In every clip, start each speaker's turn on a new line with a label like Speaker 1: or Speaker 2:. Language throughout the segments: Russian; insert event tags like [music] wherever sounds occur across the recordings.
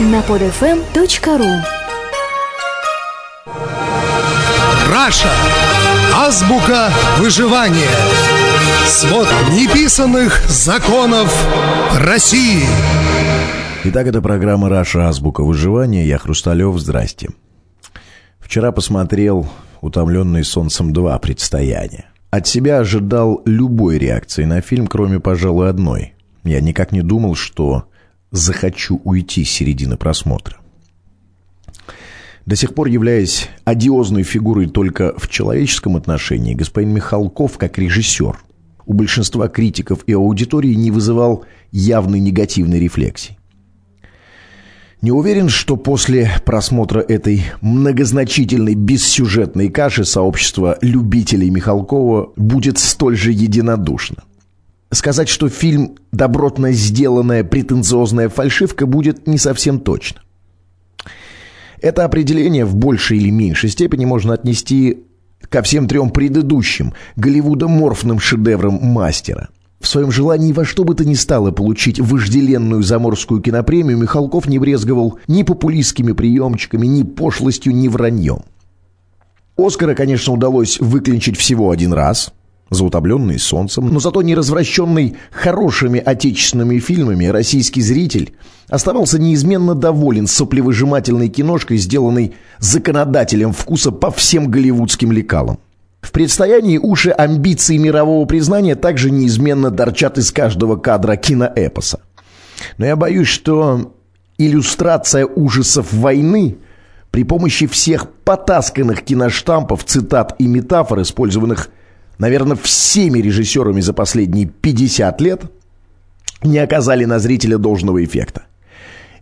Speaker 1: на podfm.ru
Speaker 2: Раша. Азбука выживания. Свод неписанных законов России.
Speaker 3: Итак, это программа «Раша. Азбука выживания». Я Хрусталев. Здрасте. Вчера посмотрел «Утомленный солнцем 2. Предстояние». От себя ожидал любой реакции на фильм, кроме, пожалуй, одной. Я никак не думал, что захочу уйти с середины просмотра. До сих пор являясь одиозной фигурой только в человеческом отношении, господин Михалков, как режиссер, у большинства критиков и аудитории не вызывал явной негативной рефлексии. Не уверен, что после просмотра этой многозначительной бессюжетной каши сообщество любителей Михалкова будет столь же единодушно. Сказать, что фильм «добротно сделанная претенциозная фальшивка» будет не совсем точно. Это определение в большей или меньшей степени можно отнести ко всем трем предыдущим голливудоморфным шедеврам мастера. В своем желании во что бы то ни стало получить вожделенную заморскую кинопремию Михалков не брезговал ни популистскими приемчиками, ни пошлостью, ни враньем. Оскара, конечно, удалось выклинчить всего один раз – за утомленный солнцем, но зато не развращенный хорошими отечественными фильмами российский зритель оставался неизменно доволен соплевыжимательной киношкой, сделанной законодателем вкуса по всем голливудским лекалам. В предстоянии уши амбиций мирового признания также неизменно торчат из каждого кадра киноэпоса. Но я боюсь, что иллюстрация ужасов войны при помощи всех потасканных киноштампов, цитат и метафор, использованных наверное, всеми режиссерами за последние 50 лет не оказали на зрителя должного эффекта.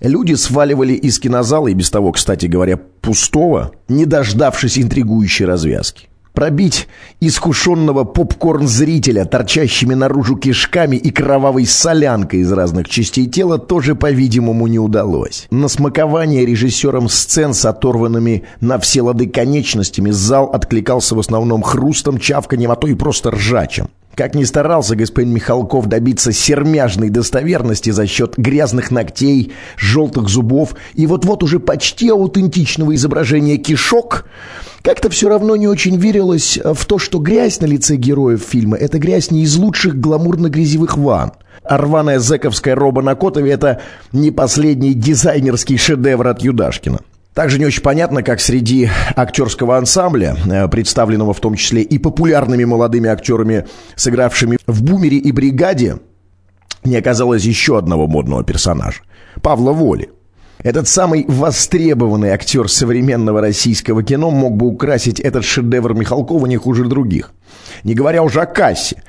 Speaker 3: Люди сваливали из кинозала, и без того, кстати говоря, пустого, не дождавшись интригующей развязки. Пробить искушенного попкорн-зрителя торчащими наружу кишками и кровавой солянкой из разных частей тела тоже, по-видимому, не удалось. На смакование режиссером сцен с оторванными на все лады конечностями зал откликался в основном хрустом, чавканьем, а то и просто ржачем. Как ни старался господин Михалков добиться сермяжной достоверности за счет грязных ногтей, желтых зубов и вот-вот уже почти аутентичного изображения кишок, как-то все равно не очень верилось в то, что грязь на лице героев фильма – это грязь не из лучших гламурно-грязевых ванн. А рваная зэковская роба на Котове – это не последний дизайнерский шедевр от Юдашкина. Также не очень понятно, как среди актерского ансамбля, э, представленного в том числе и популярными молодыми актерами, сыгравшими в «Бумере» и «Бригаде», не оказалось еще одного модного персонажа – Павла Воли. Этот самый востребованный актер современного российского кино мог бы украсить этот шедевр Михалкова не хуже других. Не говоря уже о кассе.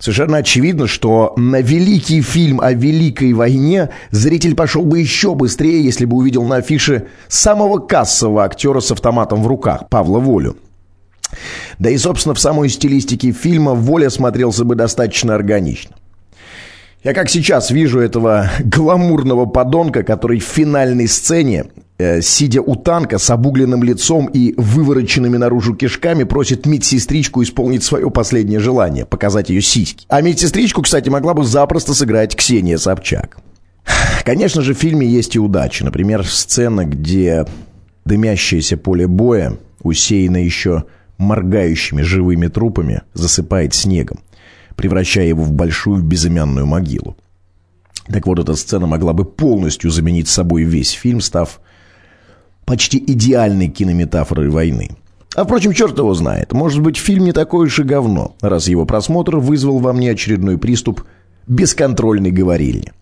Speaker 3: Совершенно очевидно, что на великий фильм о Великой войне зритель пошел бы еще быстрее, если бы увидел на афише самого кассового актера с автоматом в руках, Павла Волю. Да и, собственно, в самой стилистике фильма Воля смотрелся бы достаточно органично. Я как сейчас вижу этого [laughs] гламурного подонка, который в финальной сцене, сидя у танка с обугленным лицом и вывороченными наружу кишками, просит медсестричку исполнить свое последнее желание, показать ее сиськи. А медсестричку, кстати, могла бы запросто сыграть Ксения Собчак. Конечно же, в фильме есть и удачи. Например, сцена, где дымящееся поле боя, усеяно еще моргающими живыми трупами, засыпает снегом превращая его в большую безымянную могилу. Так вот, эта сцена могла бы полностью заменить собой весь фильм, став почти идеальной кинометафорой войны. А впрочем, черт его знает. Может быть, фильм не такое уж и говно, раз его просмотр вызвал во мне очередной приступ бесконтрольной говорильни.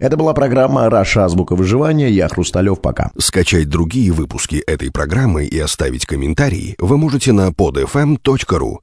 Speaker 3: Это была программа «Раша. Азбука выживания». Я Хрусталев. Пока.
Speaker 4: Скачать другие выпуски этой программы и оставить комментарии вы можете на podfm.ru.